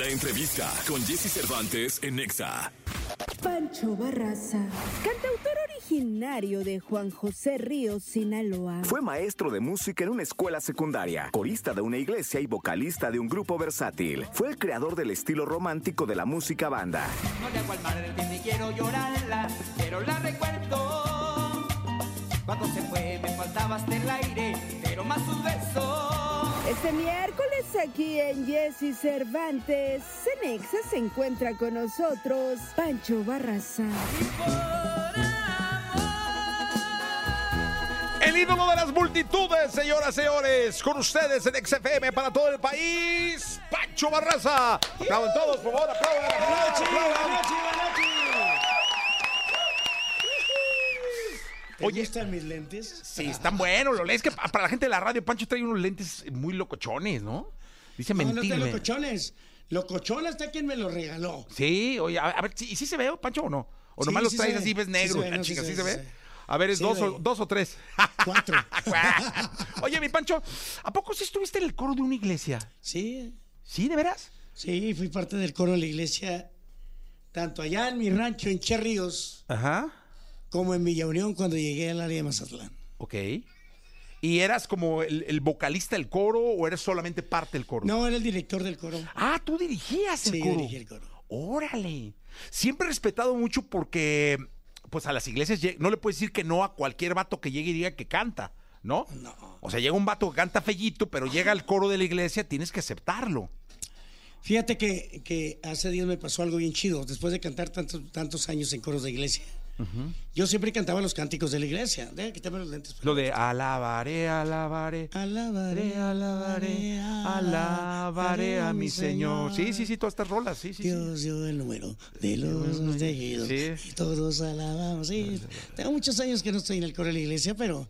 La entrevista con Jesse Cervantes en Nexa. Pancho Barraza, cantautor originario de Juan José Ríos, Sinaloa. Fue maestro de música en una escuela secundaria, corista de una iglesia y vocalista de un grupo versátil. Fue el creador del estilo romántico de la música banda. No le hago al madre que ni quiero llorarla, pero la recuerdo. Cuando se fue me faltaba hasta el aire, pero más sus besos. Este miércoles aquí en Jesse Cervantes, Cenexa se encuentra con nosotros Pancho Barraza. El ídolo de las multitudes, señoras y señores, con ustedes en XFM para todo el país, Pancho Barraza. Aplaudan todos, por favor, aplaudan. aplaudan, aplaudan. ¿Te Oye, gustan mis lentes? Sí, están buenos. Lo es que para la gente de la radio, Pancho trae unos lentes muy locochones, ¿no? Dice No, no mentir. te me- locochones. Locochón hasta quien me lo regaló. Sí, oye, a, a ver, ¿y sí se ve, Pancho, o no? ¿O Sí, nomás los sí traes así, ves Sí negro? la no, sí chica, ¿sí se sí ve? A ver, es Sí, dos, o, dos o tres. Cuatro. Oye, mi Pancho, ¿a poco sí estuviste en el coro de una iglesia? Sí, ¿Sí, de veras? sí, fui parte del coro de la iglesia, tanto allá en mi rancho en Cherríos, Ajá. Como en Villa Unión cuando llegué al área de Mazatlán. Ok. ¿Y eras como el, el vocalista del coro o eres solamente parte del coro? No, era el director del coro. Ah, tú dirigías el Sí, coro. dirigí el coro. Órale. Siempre he respetado mucho porque, pues a las iglesias no le puedes decir que no a cualquier vato que llegue y diga que canta, ¿no? No. O sea, llega un vato que canta fellito, pero llega al coro de la iglesia, tienes que aceptarlo. Fíjate que, que hace días me pasó algo bien chido. Después de cantar tantos, tantos años en coros de iglesia, yo siempre cantaba los cánticos de la iglesia. Deja quitarme los lentes. Lo de alabaré, alabaré. Alabaré, alabaré, Alabaré a mi Señor. Sí, sí, sí, todas estas rolas, sí, sí. sí. Dios dio el número de los tejidos Sí. y todos alabamos. Sí, tengo muchos años que no estoy en el coro de la iglesia, pero,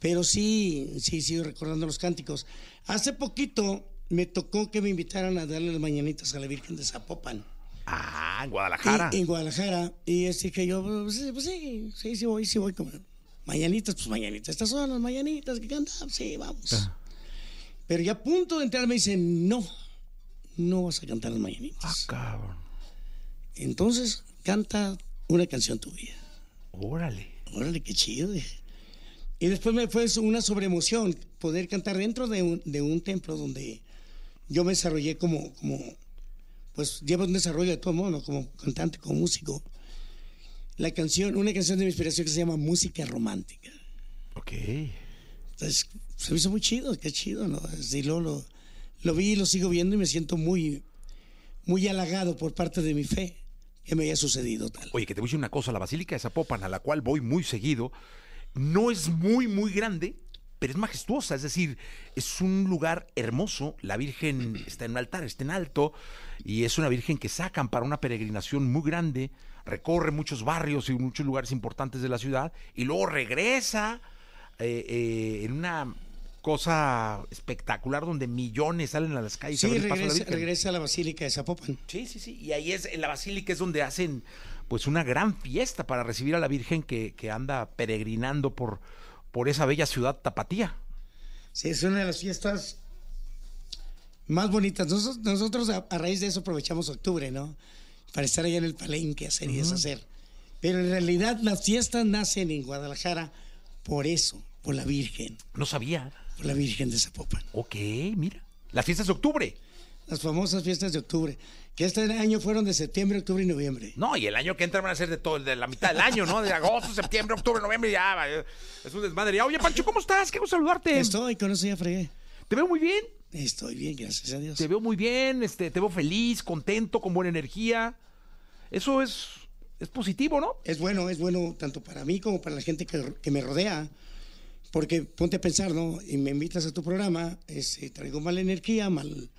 pero sí, sí, sigo recordando los cánticos. Hace poquito me tocó que me invitaran a darle las mañanitas a la Virgen de Zapopan. Ah, en Guadalajara. Y- en Guadalajara. Y así que yo, pues, sí, pues sí, sí, sí voy, sí voy. Como, mañanitas, pues mañanitas. Estas son las mañanitas que cantamos. Sí, vamos. Pero ya a punto de entrar me dicen, no, no vas a cantar las mañanitas. Ah, cabrón. Entonces, canta una canción tuya. Órale. Órale, qué chido. Y después me fue una sobreemoción poder cantar dentro de un, de un templo donde yo me desarrollé como, como, pues llevo un desarrollo de todo modo, como cantante, como músico. La canción, una canción de mi inspiración que se llama Música Romántica. Ok. Entonces, se me hizo muy chido, qué chido, ¿no? Así lo, lo, lo vi y lo sigo viendo y me siento muy, muy halagado por parte de mi fe que me haya sucedido tal. Oye, que te voy a decir una cosa, la Basílica de Zapopan, a la cual voy muy seguido, no es muy, muy grande, pero es majestuosa, es decir, es un lugar hermoso, la Virgen está en un altar, está en alto, y es una Virgen que sacan para una peregrinación muy grande, recorre muchos barrios y muchos lugares importantes de la ciudad, y luego regresa eh, eh, en una cosa espectacular donde millones salen a las calles. a Sí, ver el paso de la regresa, Virgen. regresa a la Basílica de Zapopan. Sí, sí, sí. Y ahí es, en la basílica es donde hacen pues una gran fiesta para recibir a la Virgen que, que anda peregrinando por, por esa bella ciudad tapatía. Sí, es una de las fiestas más bonitas. Nosotros, nosotros a, a raíz de eso aprovechamos octubre, ¿no? Para estar allá en el palenque, hacer y deshacer. Pero en realidad las fiestas nacen en Guadalajara por eso, por la Virgen, No sabía. por la Virgen de Zapopan. Ok, mira. Las fiestas de octubre. Las famosas fiestas de octubre, que este año fueron de septiembre, octubre y noviembre. No, y el año que entra van a ser de todo, de la mitad del año, ¿no? De agosto, septiembre, octubre, noviembre, ya. va, Es un desmadre. Ya, Oye, Pancho, ¿cómo estás? Gusto saludarte. Estoy, con eso ya fregué. Te veo muy bien. Estoy bien, gracias a Dios. Te veo muy bien, este, te veo feliz, contento, con buena energía. Eso es, es positivo, ¿no? es bueno, es bueno tanto para mí como para la gente que, que me rodea. Porque ponte a pensar, ¿no? Y me invitas a tu programa, este, traigo mala energía, mal,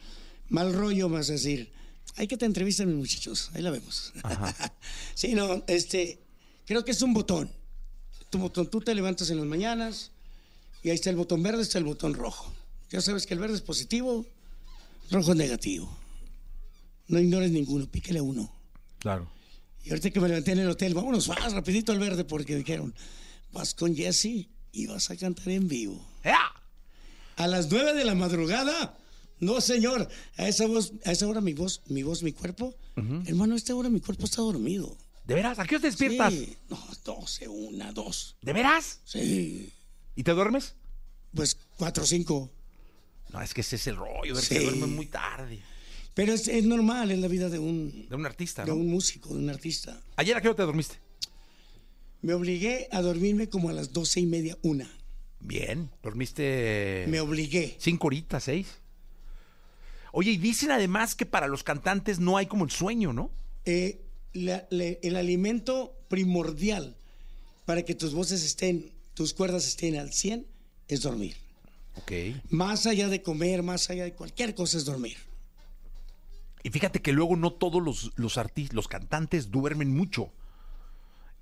mal rollo, vas a decir, hay que te entrevistar, mis muchachos, ahí la vemos. sí, no, este, creo que es un botón. Tu botón, tú te levantas en las mañanas y ahí está el botón verde, está el botón rojo. Ya sabes que el verde es positivo, rojo es negativo. No ignores ninguno, píquele uno. Claro. Y ahorita que me levanté en el hotel, vámonos, vas rapidito al verde porque dijeron, vas con Jesse y vas a cantar en vivo. ¡Ea! A las 9 de la madrugada No, señor. A esa voz, a esa hora mi voz, mi voz, mi cuerpo. Hermano, a esta hora mi cuerpo está dormido. ¿De veras? ¿A qué te despiertas? Sí. No, 12, una, dos. ¿De veras? Sí. ¿Y te duermes? Pues cuatro o cinco. No, es que ese es el rollo, de que Sí. se duerme muy tarde. Pero es, es normal en la vida de un, De un artista, de ¿no? un músico, de un artista. ¿Ayer a qué hora te dormiste? Me obligué a dormirme como a las doce y media, una. Bien. ¿Dormiste Me obligué. cinco horitas, seis? Oye, y dicen además que para los cantantes no hay como el sueño, ¿no? Eh, la- el alimento primordial para que tus voces estén, tus cuerdas estén al 100 es dormir. Ok. Más allá de comer, más allá de cualquier cosa es dormir. Y fíjate que luego no todos los, los artistas, los cantantes duermen mucho.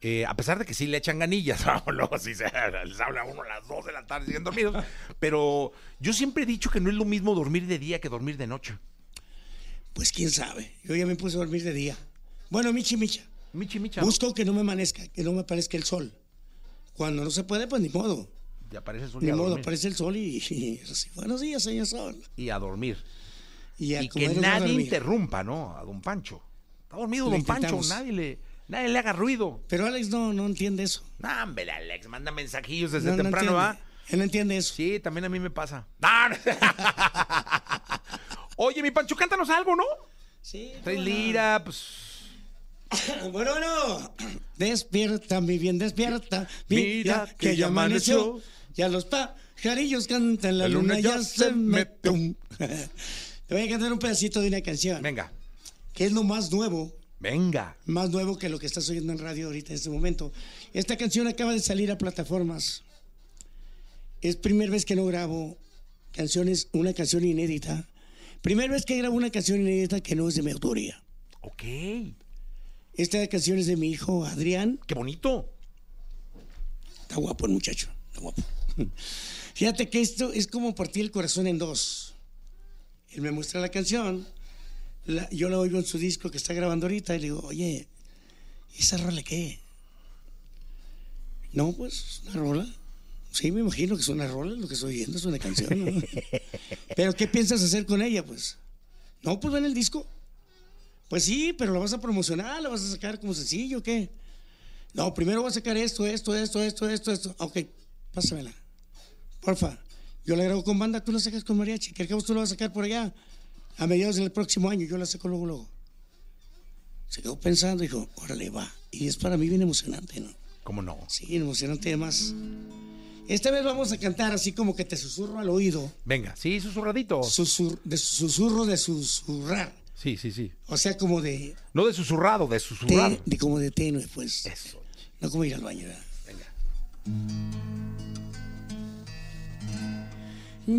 Eh, a pesar de que sí le echan ganillas, luego sí se, les habla a uno a las 2 de la tarde siguen dormidos. Pero yo siempre he dicho que no es lo mismo dormir de día que dormir de noche. Pues quién sabe. Yo ya me puse a dormir de día. Bueno, Michi Micha. Michi, micha. Busco que no me amanezca, que no me aparezca el sol. Cuando no se puede, pues ni modo. Ya aparece el sol Ni y modo, aparece el sol y, y así, buenos días, señor sol. Y a dormir. Y, a Y que nadie interrumpa, ¿no? A don Pancho. Está dormido don Pancho, nadie le, nadie le haga ruido. Pero Alex no, no entiende eso. No, hombre, Alex, manda mensajillos desde No, no temprano, entiende. ¿va? Él no entiende eso. Sí, también a mí me pasa. ¡Ah! Oye, mi Pancho, cántanos algo, ¿no? Sí, Traes no. lira, pues. Bueno, bueno. Despierta, mi bien, despierta. Mira que ya amaneció. Ya los pajarillos cantan, la, luna, ya se metió. Te voy a cantar un pedacito de una canción. Venga, Que es lo más nuevo, venga. más nuevo que lo que estás oyendo en radio ahorita en este momento. Esta canción acaba de salir a plataformas. Es primera vez que no grabo canciones, una canción inédita. Primera vez que grabo una canción inédita que no es de mi autoría. Ok. Esta canción es de mi hijo Adrián. Qué bonito. Está guapo el muchacho, está guapo. Fíjate que esto es como partir el corazón en dos. Él me muestra la canción, yo la oigo en su disco que está grabando ahorita y le digo, oye, ¿y esa rola qué? No, pues, una rola. Sí, me imagino que es una rola, lo que estoy oyendo es una canción. ¿no? pero ¿qué piensas hacer con ella, pues? No, pues ven el disco. Pues sí, pero la vas a promocionar, la vas a sacar como sencillo, ¿qué? No, primero voy a sacar esto, esto, esto, esto, esto, esto. Ok, pásamela. Porfa. Yo la grabo con banda, tú la sacas con mariachi. Que al tú la vas a sacar por allá. A mediados del próximo año, yo la saco luego, luego. Se quedó pensando, dijo, órale, va. Y es para mí bien emocionante, ¿no? ¿Cómo no? Sí, emocionante además. Esta vez vamos a cantar así como que te susurro al oído. Venga, sí, susurradito. Susur- de susurro de susurrar. Sí, sí, sí. O sea, como de, No de susurrado, de susurrado. te- de como de tenue, pues. Eso. No como ir al baño, ¿verdad? Venga.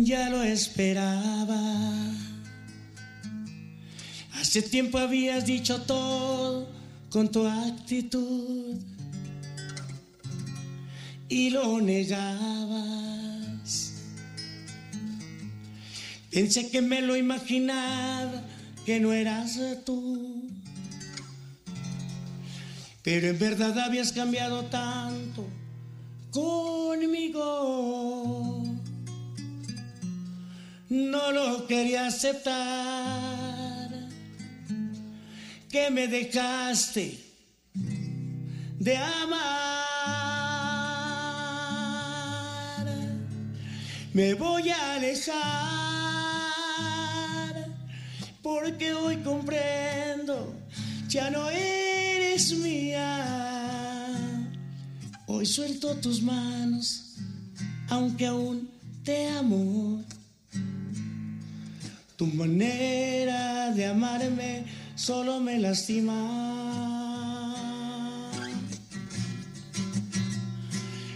Ya lo esperaba. Hace tiempo habías dicho todo con tu actitud y lo negabas. Pensé que me lo imaginaba, que no eras tú. Pero en verdad habías cambiado tanto conmigo no lo quería aceptar, que me dejaste de amar. Me voy a alejar, porque hoy comprendo, ya no eres mía. Hoy suelto tus manos, aunque aún te amo. Tu manera de amarme solo me lastima.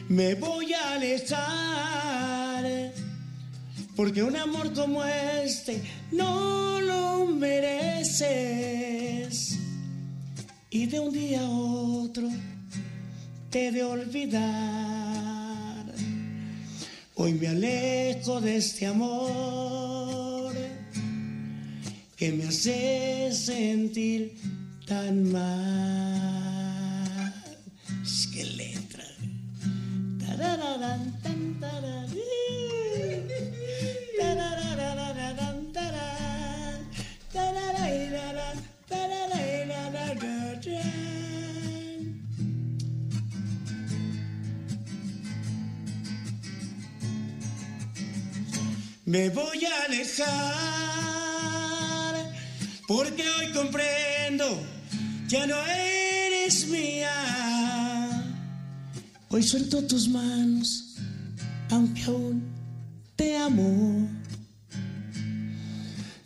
Me voy a alejar porque un amor como este no lo mereces. Y de un día a otro te de olvidar. Hoy me alejo de este amor que me hace sentir tan mal. Es que letra. Me voy a alejar porque hoy comprendo, ya no eres mía. Hoy suelto tus manos, aunque aún te amo.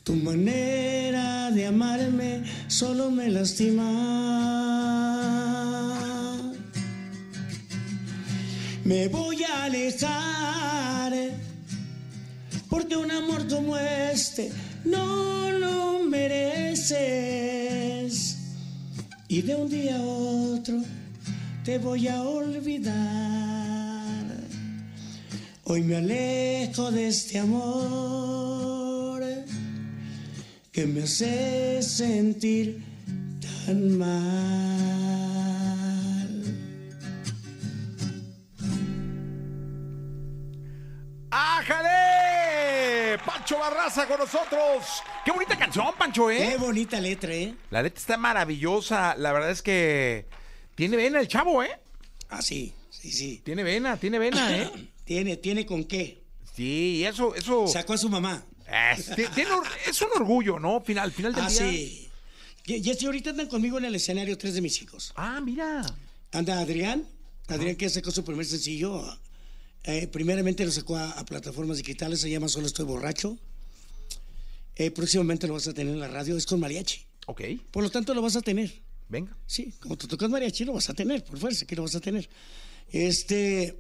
Tu manera de amarme solo me lastima. Me voy a alejar porque un amor como este no lo Y de un día a otro te voy a olvidar. Hoy me alejo de este amor que me hace sentir tan mal. Pancho Barraza con nosotros. Qué bonita canción, Pancho, ¿eh? Qué bonita letra, ¿eh? La letra está maravillosa. La verdad es que tiene vena el chavo, ¿eh? Ah, sí, sí, sí. Tiene vena, tiene vena, ¿eh? Tiene, tiene con qué. Sí, eso, eso. Sacó a su mamá. Es, tiene un orgullo, ¿no? Final, al final del Ah, día. sí. Y, y ahorita andan conmigo en el escenario tres de mis hijos. Ah, mira. Anda Adrián, Adrián que ya sacó su primer sencillo. Eh, primeramente lo sacó a, a plataformas digitales, se llama Solo Estoy Borracho. Eh, próximamente lo vas a tener en la radio, es con mariachi. Ok, Por lo tanto lo vas a tener. venga. Sí, como tú tocas mariachi lo vas a tener, por fuerza que lo vas a tener. Este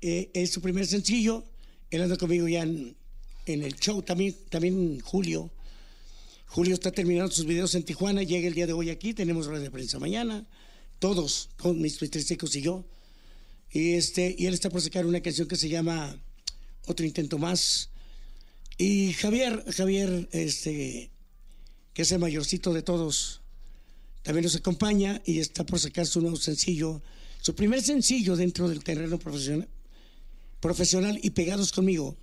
eh, es su primer sencillo. Él anda conmigo ya en, en el show también, también Julio. Julio está terminando sus videos en Tijuana, llega el día de hoy aquí, tenemos rueda de prensa mañana, todos, con mis tres y yo. Y, este, y él está por sacar una canción que se llama Otro Intento Más. Y Javier, Javier, este, que es el mayorcito de todos, también nos acompaña y está por sacar su nuevo sencillo, su primer sencillo dentro del terreno profesional, profesional y pegados conmigo,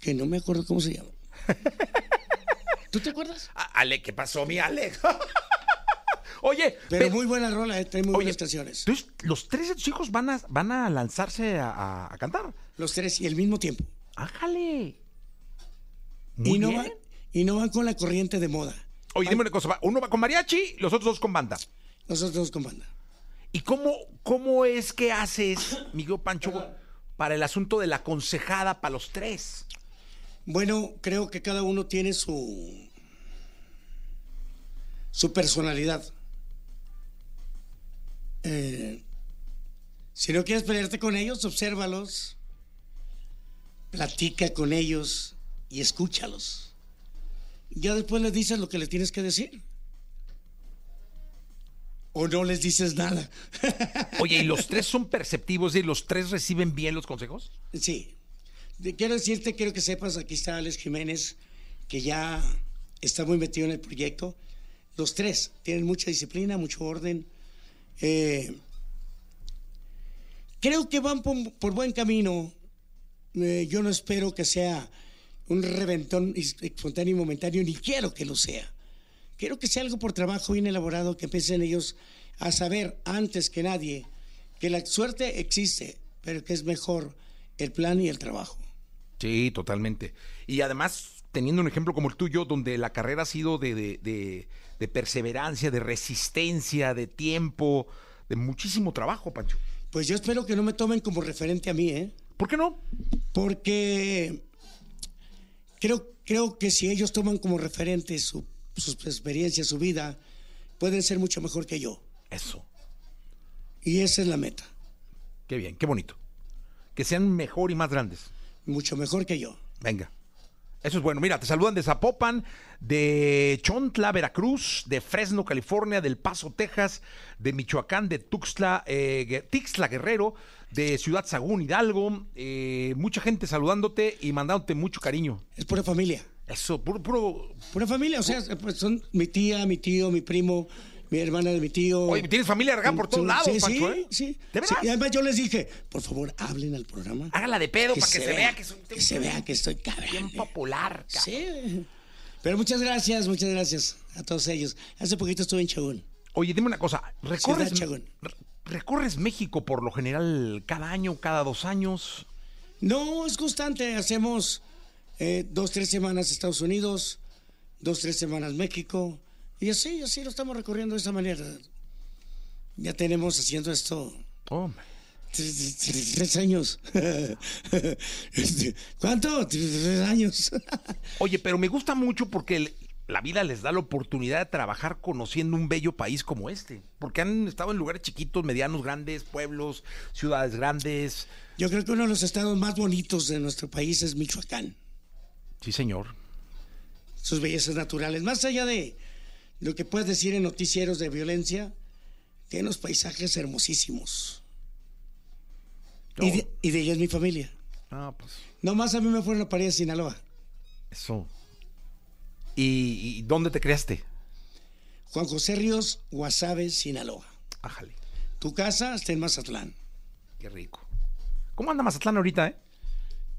que no me acuerdo cómo se llama. ¿Tú te acuerdas? Ah, Ale, ¿qué pasó, mi Ale? Oye, Pero pe- muy buena rola, eh, trae muy oye, buenas canciones. Entonces, los tres de tus hijos van a, van a lanzarse a, a- a cantar. Los tres y al mismo tiempo. Ájale. Y Muy no, bien. van, y no van con la corriente de moda. Oye, dime una cosa. Uno va con mariachi, los otros dos con banda. Nosotros dos con banda. ¿Y cómo, cómo es que haces, Miguel Pancho, para el asunto de la aconsejada para los tres? Bueno, creo que cada uno tiene su su personalidad. Eh, si no quieres pelearte con ellos, obsérvalos, platica con ellos y escúchalos. Ya después les dices lo que les tienes que decir. O no les dices nada. Oye, ¿y los tres son perceptivos y los tres reciben bien los consejos? Sí. Quiero decirte, quiero que sepas, aquí está Alex Jiménez, que ya está muy metido en el proyecto. Los tres tienen mucha disciplina, mucho orden. Eh, creo que van por, buen camino. Eh, yo no espero que sea un reventón espontáneo y momentáneo, ni quiero que lo sea. Quiero que sea algo por trabajo bien elaborado, que empiecen ellos a saber antes que nadie que la suerte existe, pero que es mejor el plan y el trabajo. Sí, totalmente. Y además, teniendo un ejemplo como el tuyo, donde la carrera ha sido de- de- de perseverancia, de resistencia, de tiempo, de muchísimo trabajo, Pancho. Pues yo espero que no me tomen como referente a mí, ¿eh? ¿Por qué no? Porque creo, creo que si ellos toman como referente su- sus experiencias, su vida, pueden ser mucho mejor que yo. Eso. Y esa es la meta, Qué bien, qué bonito. Que sean mejor y más grandes. mucho mejor que yo. Venga. Eso es bueno. Mira, te saludan de Zapopan, de Chontla, Veracruz, de Fresno, California, del Paso, Texas, de Michoacán, de Tuxtla, eh, Tixtla Guerrero, de Ciudad Sagún, Hidalgo. eh, mucha gente saludándote y mandándote mucho cariño. Es pura familia. Eso, puro, puro. Pura familia, o sea, pues son mi tía, mi tío, mi primo, mi hermana de mi tío. Oye, tienes familia regada por todos lados, sí, Pancho, sí, ¿eh? sí. ¿De? Sí, y además yo les dije, por favor, hablen al programa. Hágala de pedo para que se vea que soy que se vea que estoy cabrón. bien popular. cabrón. Sí. Pero muchas gracias, muchas gracias a todos ellos. Hace poquito estuve en Chagún. Oye, dime una cosa. ¿Recorres, re- ¿Recorres México por lo general cada año, cada dos años? No, es constante. Hacemos eh, dos, tres semanas Estados Unidos, dos, tres semanas México. Y así, así lo estamos recorriendo de esa manera. Ya tenemos haciendo esto Hombre. tres, años. Este, ¿Cuánto? Tres años. Oye, pero me gusta mucho porque la vida les da la oportunidad de trabajar conociendo un bello país como este. Porque han estado en lugares chiquitos, medianos, grandes, pueblos, ciudades grandes. Yo creo que uno de los estados más bonitos de nuestro país es Michoacán. Sí, señor. sus bellezas naturales. Más allá de lo que puedes decir en noticieros de violencia, tiene unos paisajes hermosísimos. Y, de, y de ella es mi familia. Ah, pues Nomás a mí me fueron a París, Sinaloa. eso. ¿Y, y dónde te creaste? Juan José Ríos, Guasave, Sinaloa. Ájale, Tu casa está en Mazatlán. qué rico. ¿Cómo anda Mazatlán ahorita, eh?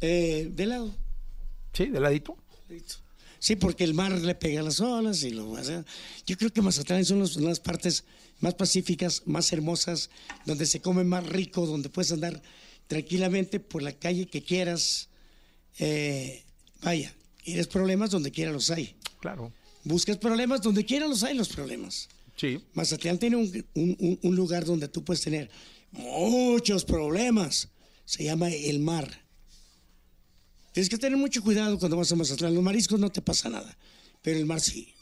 Eh, de lado. Sí, de ladito. Sí, porque el mar le pega las olas y lo o sea, Yo creo que Mazatlán son los- las partes más pacíficas, más hermosas, donde se come más rico, donde puedes andar tranquilamente por la calle que quieras. Eh, vaya, quieres problemas donde quiera los hay. Claro. Buscas problemas donde quiera los hay los problemas. Sí. Mazatlán tiene un, un- un- un lugar donde tú puedes tener muchos problemas. Se llama el mar. Tienes que tener mucho cuidado cuando vas a Mazatlán. Los mariscos no te pasa nada, pero el mar sí.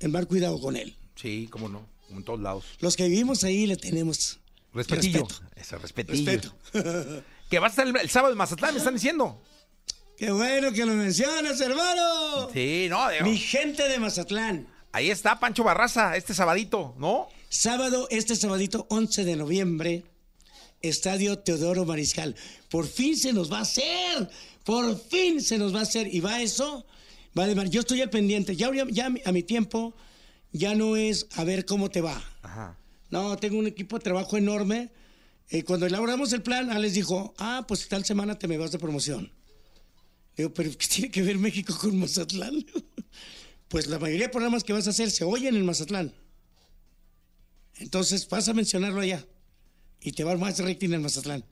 El mar, cuidado con él. Sí, cómo no. En todos lados. Los que vivimos ahí le tenemos Respetillo. respeto. Ese respetillo. Respeto. Que vas a estar el, el sábado en Mazatlán, me están diciendo. Qué bueno que lo mencionas, hermano. Sí, no, digo, Mi gente de Mazatlán. Ahí está Pancho Barraza, este sabadito, ¿no? Sábado, este sabadito 11 de noviembre, Estadio Teodoro Mariscal. Por fin se nos va a hacer. Por fin se nos va a hacer. Y va eso. Vale, Mar, yo estoy al pendiente. Ya, ya, ya a mi tiempo, ya no es a ver cómo te va. Ajá. No, tengo un equipo de trabajo enorme. Eh, cuando elaboramos el plan, Alex dijo, ah, pues tal semana te me vas de promoción. Digo, pero ¿qué tiene que ver México con Mazatlán? pues la mayoría de programas que vas a hacer se oyen en Mazatlán. Entonces vas a mencionarlo allá. Y te va más rating en Mazatlán.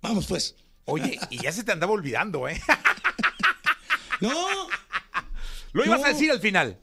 Vamos pues. Oye, y ya se te andaba olvidando, ¿eh? No. Lo ibas No. a decir al final.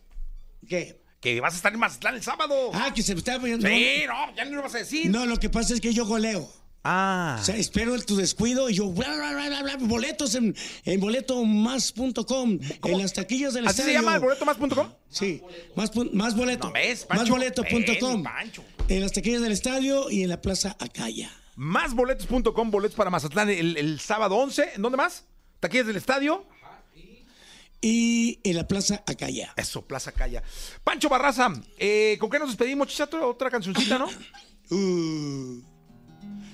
¿Qué? Que vas a estar en Mazatlán el sábado. Ah, que se me está... sí, no, ya no lo vas a decir. No, lo que pasa es que yo goleo. Ah. O sea, espero tu descuido y yo, bla, bla, bla, bla, bla, boletos en, en boletomas.com, en las taquillas del ¿Así se estadio. llama el boletomás.com? Sí, más, pun- más boleto. No, Pancho. En las taquillas del estadio y en la plaza Acaya. Másboletos.com, boletos para Mazatlán el, el sábado 11. ¿En dónde más? Taquillas del estadio. Y en la plaza Acaya. Eso, Plaza Calla. Pancho Barraza, eh, ¿con qué nos despedimos, Chichato? Otra cancioncita, ¿no? Uh.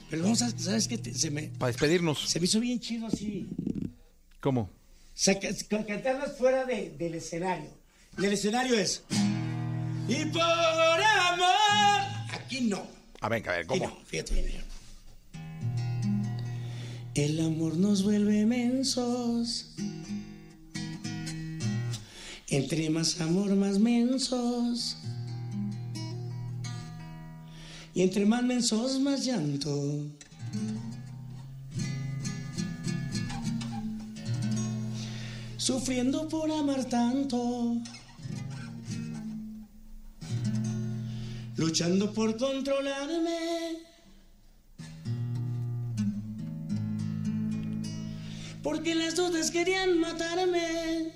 Pero vamos a, ¿sabes qué? Te- Se me, Para despedirnos. se me hizo bien chido así. ¿Cómo? Saca- ca- cantarlas fuera de- del escenario. Y el escenario es. Y por. Aquí no. A ver, a ver, Aquí ¿cómo? no, fíjate bien. El amor nos vuelve mensos. Entre más amor, más mensos. Y entre más mensos, más llanto. Sufriendo por amar tanto. Luchando por controlarme. Porque las dudas querían matarme.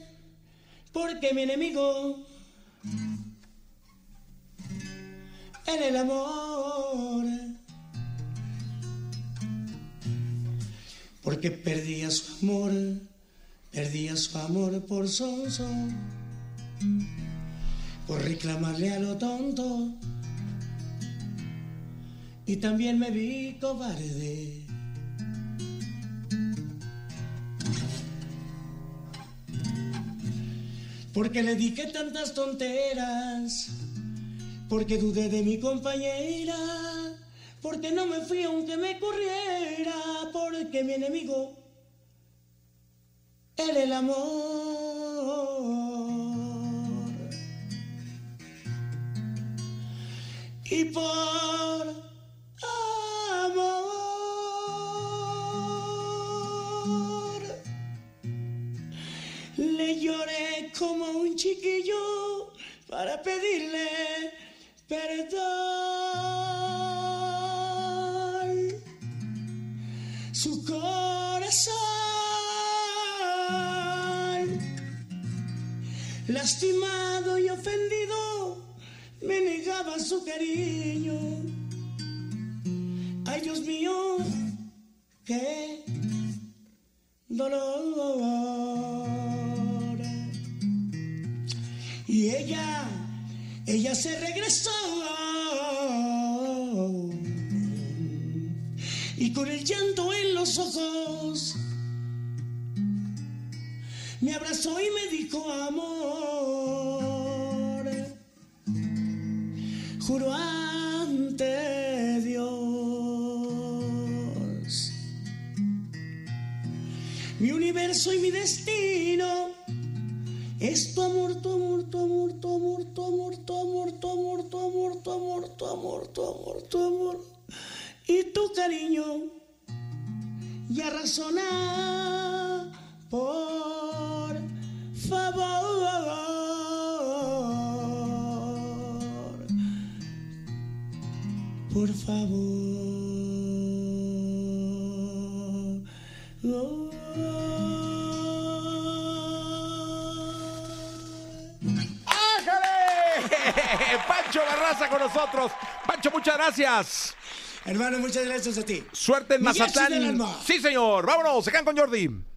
Porque mi enemigo era el amor. Porque perdía su amor, perdía su amor por sonso, por reclamarle a lo tonto. Y también me vi cobarde. Porque le dije tantas tonteras, porque dudé de mi compañera, porque no me fui aunque me corriera, porque mi enemigo era el amor. Y por para pedirle perdón. Su corazón lastimado y ofendido me negaba su cariño. Ay Dios mío, qué dolor. Y ella, ella se regresó. Y con el llanto en los ojos, me abrazó y me dijo amor. Juro ante Dios mi universo y mi destino. Es tu amor, tu amor, amor, tu amor, tu amor. Y tu cariño. Ya razona, por favor. Por favor. ¡Ájale! Pancho Barraza con nosotros. Pancho, muchas gracias. Hermano, muchas gracias a ti. Suerte en Mazatlán. Sí, señor. Vámonos, se quedan con Jordi.